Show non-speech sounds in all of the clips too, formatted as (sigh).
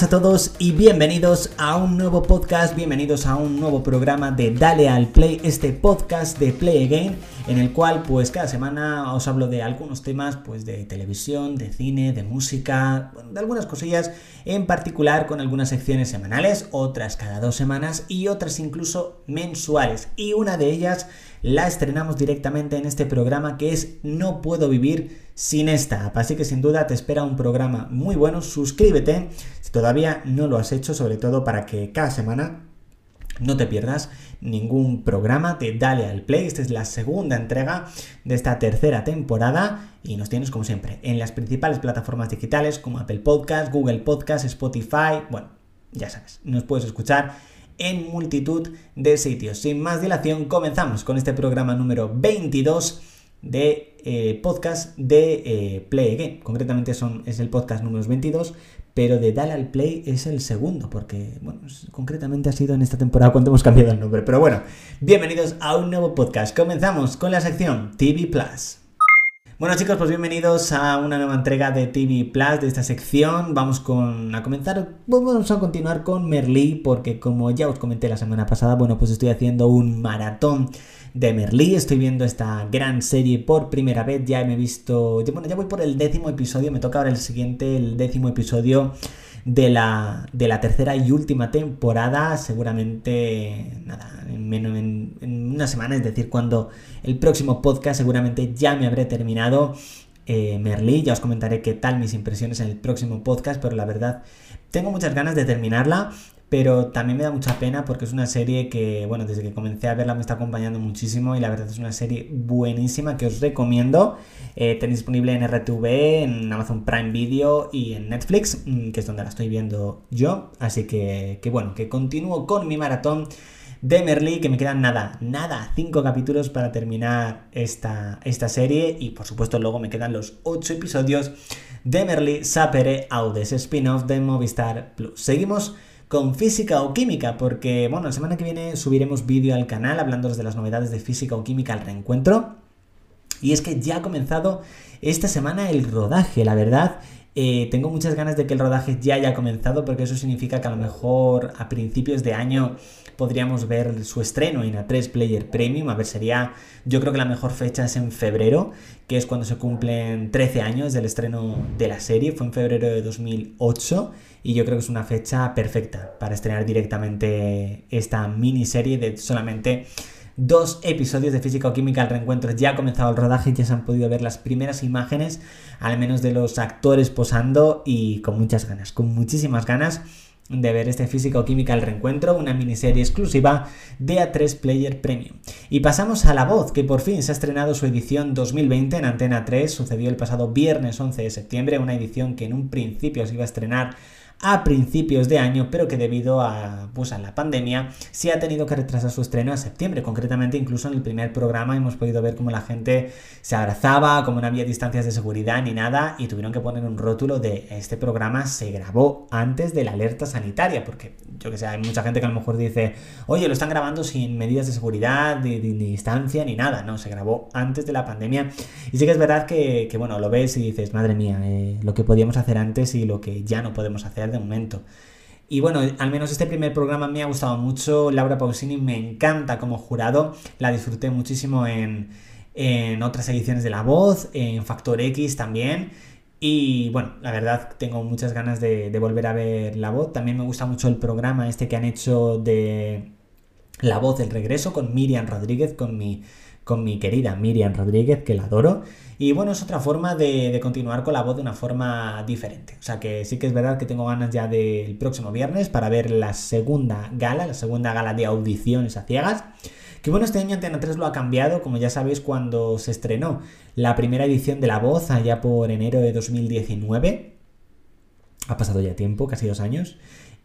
A todos y bienvenidos a un nuevo podcast, bienvenidos a un nuevo programa de Dale al Play, este podcast de Play Again, en el cual pues cada semana os hablo de algunos temas pues de televisión, de cine, de música, de algunas cosillas en particular con algunas secciones semanales, otras cada dos semanas y otras incluso mensuales. Y una de ellas la estrenamos directamente en este programa que es No puedo vivir sin esta. Así que sin duda te espera un programa muy bueno. Suscríbete si todavía no lo has hecho, sobre todo para que cada semana no te pierdas ningún programa, te dale al play. Esta es la segunda entrega de esta tercera temporada y nos tienes como siempre en las principales plataformas digitales como Apple Podcast, Google Podcast, Spotify. Bueno, ya sabes, nos puedes escuchar en multitud de sitios. Sin más dilación, comenzamos con este programa número 22 de eh, podcast de eh, Play Again. Concretamente son, es el podcast número 22, pero de Dale al Play es el segundo, porque, bueno, concretamente ha sido en esta temporada cuando hemos cambiado el nombre. Pero bueno, bienvenidos a un nuevo podcast. Comenzamos con la sección TV Plus. Bueno chicos, pues bienvenidos a una nueva entrega de TV Plus de esta sección. Vamos con, a comenzar, vamos a continuar con Merlí porque como ya os comenté la semana pasada, bueno, pues estoy haciendo un maratón de Merlí, estoy viendo esta gran serie por primera vez, ya me he visto, bueno, ya voy por el décimo episodio, me toca ahora el siguiente, el décimo episodio de la, de la tercera y última temporada, seguramente, nada, en, en, en, una semana, es decir, cuando el próximo podcast seguramente ya me habré terminado. Eh, Merlí, ya os comentaré qué tal mis impresiones en el próximo podcast, pero la verdad tengo muchas ganas de terminarla pero también me da mucha pena porque es una serie que, bueno, desde que comencé a verla me está acompañando muchísimo y la verdad es una serie buenísima que os recomiendo. Eh, tenéis disponible en RTV, en Amazon Prime Video y en Netflix, mm, que es donde la estoy viendo yo. Así que, que bueno, que continúo con mi maratón de Merlí, que me quedan nada, nada, cinco capítulos para terminar esta, esta serie y por supuesto luego me quedan los ocho episodios de Merlí Sapere Audes, spin-off de Movistar Plus. Seguimos con física o química, porque bueno, la semana que viene subiremos vídeo al canal hablando de las novedades de física o química al reencuentro. Y es que ya ha comenzado esta semana el rodaje, la verdad. Eh, tengo muchas ganas de que el rodaje ya haya comenzado porque eso significa que a lo mejor a principios de año podríamos ver su estreno en A3 Player Premium. A ver, sería, yo creo que la mejor fecha es en febrero, que es cuando se cumplen 13 años del estreno de la serie. Fue en febrero de 2008 y yo creo que es una fecha perfecta para estrenar directamente esta miniserie de solamente dos episodios de Física o Química al reencuentro. Ya ha comenzado el rodaje, ya se han podido ver las primeras imágenes, al menos de los actores posando y con muchas ganas, con muchísimas ganas de ver este Física o Química al reencuentro, una miniserie exclusiva de A3 Player Premium. Y pasamos a La Voz, que por fin se ha estrenado su edición 2020 en Antena 3, sucedió el pasado viernes 11 de septiembre, una edición que en un principio se iba a estrenar a principios de año, pero que debido a, pues, a la pandemia se ha tenido que retrasar su estreno a septiembre. Concretamente, incluso en el primer programa hemos podido ver cómo la gente se abrazaba, como no había distancias de seguridad ni nada, y tuvieron que poner un rótulo de este programa se grabó antes de la alerta sanitaria, porque yo que sé, hay mucha gente que a lo mejor dice, oye, lo están grabando sin medidas de seguridad, ni, distancia, ni nada. No, se grabó antes de la pandemia. Y sí que es verdad que, bueno, lo ves y dices, madre mía, eh, lo que podíamos hacer antes y lo que ya no podemos hacer de momento. Y bueno, al menos este primer programa me ha gustado mucho. Laura Pausini me encanta como jurado. La disfruté muchísimo en, otras ediciones de La Voz, en Factor X también. Y bueno, la verdad tengo muchas ganas de, de, volver a ver La Voz. También me gusta mucho el programa este que han hecho de La Voz del Regreso con Miriam Rodríguez, con mi con mi querida Miriam Rodríguez, que la adoro. Y bueno, es otra forma de, continuar con la voz de una forma diferente. O sea que sí que es verdad que tengo ganas ya del próximo viernes para ver la segunda gala, la segunda gala de audiciones a ciegas. Que bueno, este año Antena 3 lo ha cambiado, como ya sabéis, cuando se estrenó la primera edición de La Voz, allá por enero de 2019. Ha pasado ya tiempo, casi dos años.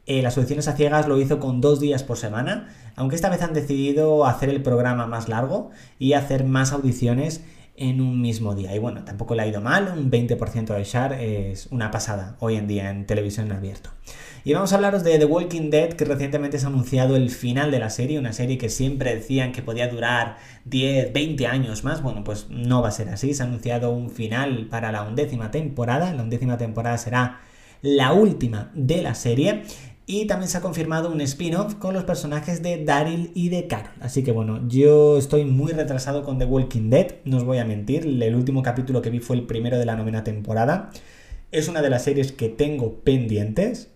Eh, las audiciones a ciegas lo hizo con dos días por semana, aunque esta vez han decidido hacer el programa más largo y hacer más audiciones en un mismo día. Y bueno, tampoco le ha ido mal, un 20% de share es una pasada hoy en día en televisión en abierto. Y vamos a hablaros de The Walking Dead, que recientemente se ha anunciado el final de la serie, una serie que siempre decían que podía durar 10, 20 años más. Bueno, pues no va a ser así, se ha anunciado un final para la undécima temporada, la undécima temporada será la última de la serie. Y también se ha confirmado un spin-off con los personajes de Daryl y de Carol. Así que bueno, yo estoy muy retrasado con The Walking Dead, no os voy a mentir. El último capítulo que vi fue el primero de la novena temporada. Es una de las series que tengo pendientes.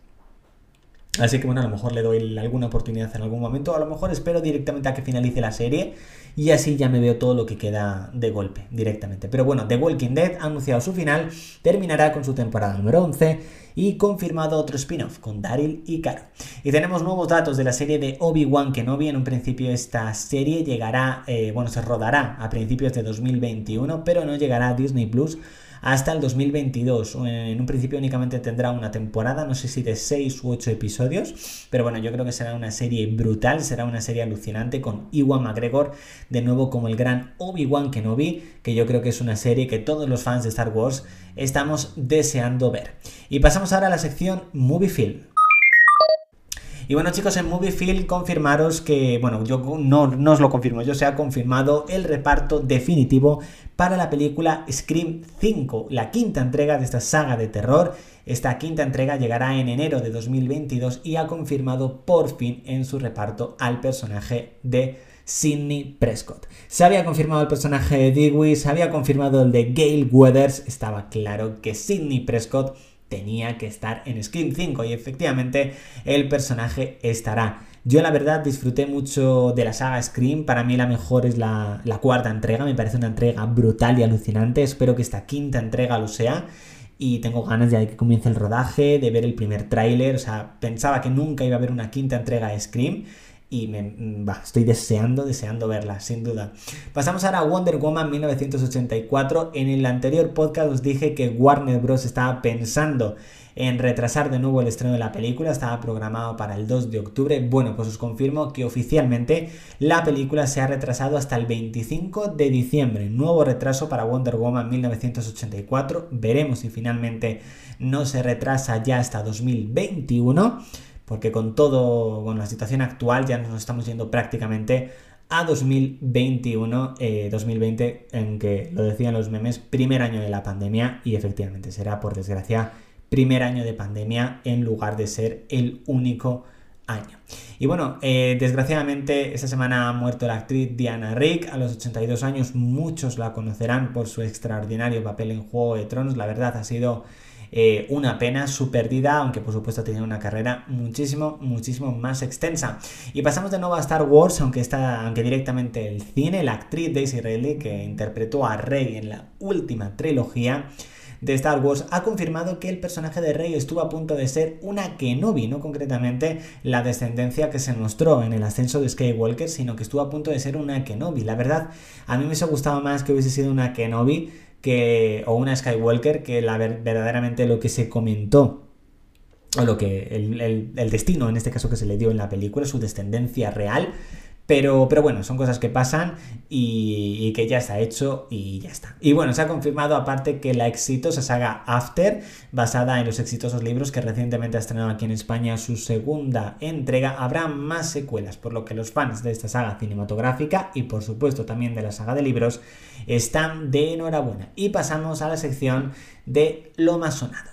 Así que bueno, a lo mejor le doy alguna oportunidad en algún momento. A lo mejor espero directamente a que finalice la serie. Y así ya me veo todo lo que queda de golpe directamente. Pero bueno, The Walking Dead ha anunciado su final. Terminará con su temporada número 11 y confirmado otro spin-off con Daryl y Caro. Y tenemos nuevos datos de la serie de Obi-Wan Kenobi. En un principio esta serie llegará, eh, bueno, se rodará a principios de 2021, pero no llegará a Disney Plus hasta el 2022. En un principio únicamente tendrá una temporada, no sé si de 6 u 8 episodios, pero bueno, yo creo que será una serie brutal, será una serie alucinante con Iwan McGregor de nuevo como el gran Obi-Wan Kenobi, que yo creo que es una serie que todos los fans de Star Wars estamos deseando ver. Y pasamos ahora a la sección Movie Film. Y bueno chicos, en Moviefield confirmaros que, bueno, yo no, no os lo confirmo, yo se ha confirmado el reparto definitivo para la película Scream 5, la quinta entrega de esta saga de terror. Esta quinta entrega llegará en enero de 2022 y ha confirmado por fin en su reparto al personaje de Sidney Prescott. Se había confirmado el personaje de Dewey, se había confirmado el de Gail Weathers, estaba claro que Sidney Prescott tenía que estar en Scream 5 y efectivamente el personaje estará. Yo la verdad disfruté mucho de la saga Scream, para mí la mejor es la, cuarta entrega, me parece una entrega brutal y alucinante, espero que esta quinta entrega lo sea. Y tengo ganas ya de que comience el rodaje, de ver el primer tráiler, o sea, pensaba que nunca iba a haber una quinta entrega de Scream y me, estoy deseando, deseando verla, sin duda. Pasamos ahora a Wonder Woman 1984. En el anterior podcast os dije que Warner Bros. estaba pensando en retrasar de nuevo el estreno de la película, estaba programado para el 2 de octubre. Bueno, pues os confirmo que oficialmente la película se ha retrasado hasta el 25 de diciembre. Nuevo retraso para Wonder Woman 1984. Veremos si finalmente no se retrasa ya hasta 2021 porque con todo, con la situación actual ya nos estamos yendo prácticamente a 2021, 2020, eh, en que lo decían los memes, primer año de la pandemia y efectivamente será, por desgracia, primer año de pandemia en lugar de ser el único año. Y bueno, eh, desgraciadamente esta semana ha muerto la actriz Diana Rick a los 82 años, muchos la conocerán por su extraordinario papel en Juego de Tronos, la verdad ha sido eh, una pena su pérdida, aunque por supuesto tenía una carrera muchísimo, muchísimo más extensa. Y pasamos de nuevo a Star Wars, aunque, está, aunque directamente el cine, la actriz Daisy Ridley, que interpretó a Rey en la última trilogía, de Star Wars ha confirmado que el personaje de Rey estuvo a punto de ser una Kenobi, no concretamente la descendencia que se mostró en el ascenso de Skywalker, sino que estuvo a punto de ser una Kenobi. La verdad, a mí me hubiese gustado más que hubiese sido una Kenobi que, o una Skywalker que la, verdaderamente lo que se comentó o lo que el, el, destino en este caso que se le dio en la película, su descendencia real, pero, pero bueno, son cosas que pasan y, que ya está hecho y ya está. Y bueno, se ha confirmado aparte que la exitosa saga After, basada en los exitosos libros que recientemente ha estrenado aquí en España su segunda entrega, habrá más secuelas, por lo que los fans de esta saga cinematográfica y por supuesto también de la saga de libros están de enhorabuena. Y pasamos a la sección de lo más sonado.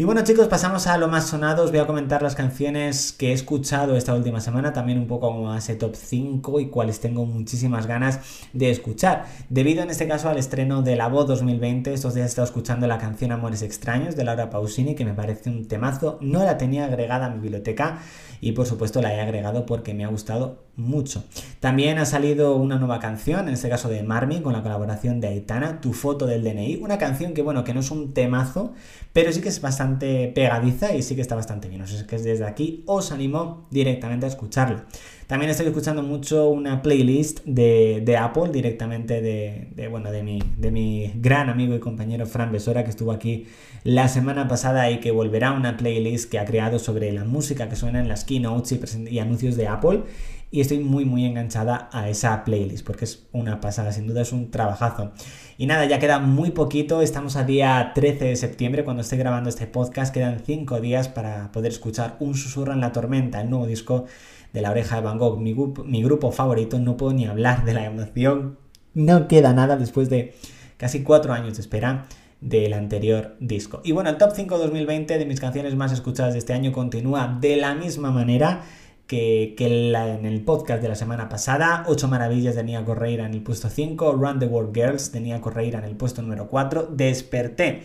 Y bueno chicos, pasamos a lo más sonado, os voy a comentar las canciones que he escuchado esta última semana, también un poco como ese top 5 y cuáles tengo muchísimas ganas de escuchar. Debido en este caso al estreno de La Voz 2020, estos días he estado escuchando la canción Amores Extraños de Laura Pausini, que me parece un temazo, no la tenía agregada a mi biblioteca y por supuesto la he agregado porque me ha gustado mucho. También ha salido una nueva canción, en este caso de Marmi, con la colaboración de Aitana, Tu foto del DNI, una canción que bueno, que no es un temazo, pero sí que es bastante pegadiza y sí que está bastante bien. O sea, que desde aquí os animo directamente a escucharla. También estoy escuchando mucho una playlist de, Apple directamente de, bueno, de, mi, de mi gran amigo y compañero Fran Besora que estuvo aquí la semana pasada y que volverá a una playlist que ha creado sobre la música que suena en las keynotes y anuncios de Apple y estoy muy muy enganchada a esa playlist porque es una pasada, sin duda es un trabajazo. Y nada, ya queda muy poquito, estamos a día 13 de septiembre cuando estoy grabando este podcast, quedan 5 días para poder escuchar Un susurro en la tormenta, el nuevo disco de la oreja de Van Gogh, mi, grupo favorito, no puedo ni hablar de la emoción, no queda nada después de casi 4 años de espera del anterior disco. Y bueno, el top 5 2020 de mis canciones más escuchadas de este año continúa de la misma manera que, en el podcast de la semana pasada. 8 maravillas de Nia Correira en el puesto 5, Run the World Girls de Nia Correira en el puesto número 4, Desperté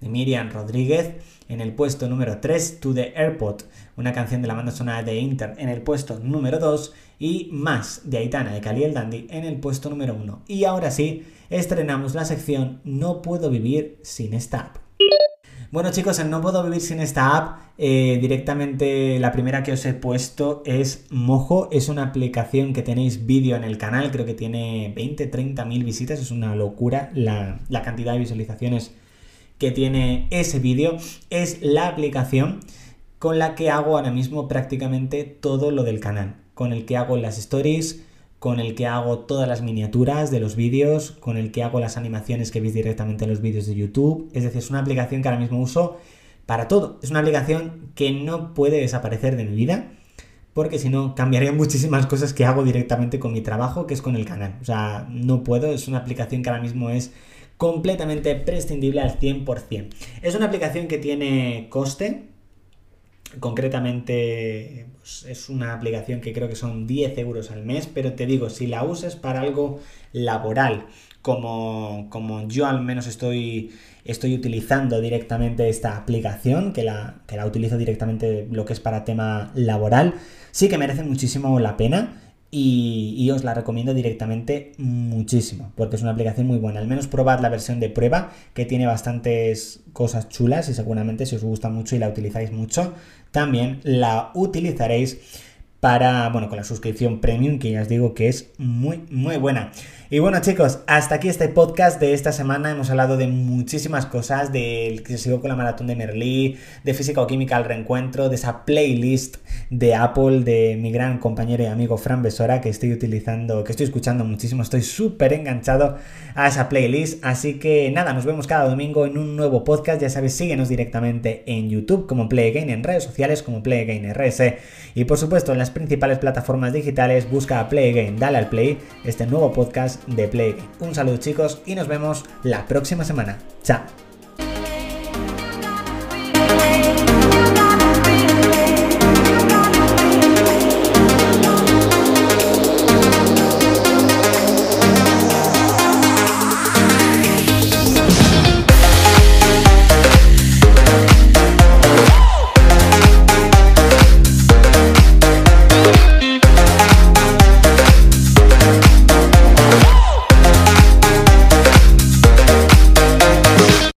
de Miriam Rodríguez en el puesto número 3, To the Airport, una canción de la banda sonora de Inter en el puesto número 2 y Más de Aitana de Cali el Dandy en el puesto número 1. Y ahora sí, estrenamos la sección No puedo vivir sin esta. Bueno chicos, en No puedo vivir sin esta app, eh, directamente la primera que os he puesto es Mojo, es una aplicación que tenéis vídeo en el canal, creo que tiene 20, 30 mil visitas, es una locura la, la cantidad de visualizaciones que tiene ese vídeo, es la aplicación con la que hago ahora mismo prácticamente todo lo del canal, con el que hago las stories, con el que hago todas las miniaturas de los vídeos, con el que hago las animaciones que veis directamente en los vídeos de YouTube. Es decir, es una aplicación que ahora mismo uso para todo. Es una aplicación que no puede desaparecer de mi vida, porque si no cambiaría (laughs) muchísimas cosas que hago directamente con mi trabajo, que es con el canal. O sea, no puedo, es una aplicación que ahora mismo es completamente prescindible al 100%. Es una aplicación que tiene coste, concretamente pues, es una aplicación que creo que son 10 euros al mes, pero te digo, si la usas para algo laboral, como, como yo al menos estoy, estoy utilizando directamente esta aplicación, que la, que la utilizo directamente lo que es para tema laboral, sí que merece muchísimo la pena. Y, os la recomiendo directamente muchísimo, porque es una aplicación muy buena. Al menos probad la versión de prueba, que tiene bastantes cosas chulas y seguramente si os gusta mucho y la utilizáis mucho, también la utilizaréis para, bueno, con la suscripción premium, que ya os digo que es muy, muy buena. Y bueno chicos, hasta aquí este podcast de esta semana. Hemos hablado de muchísimas cosas, del que sigo con la maratón de Merlí, de física o química al reencuentro, de esa playlist de Apple de mi gran compañero y amigo Fran Besora que estoy utilizando, que estoy escuchando muchísimo. Estoy súper enganchado a esa playlist. Así que nada, nos vemos cada domingo en un nuevo podcast. Ya sabes, síguenos directamente en YouTube como Play en redes sociales como Play RS y por supuesto en las principales plataformas digitales. Busca a Play dale al play, este nuevo podcast de Play Un saludo chicos y nos vemos la próxima semana. Chao.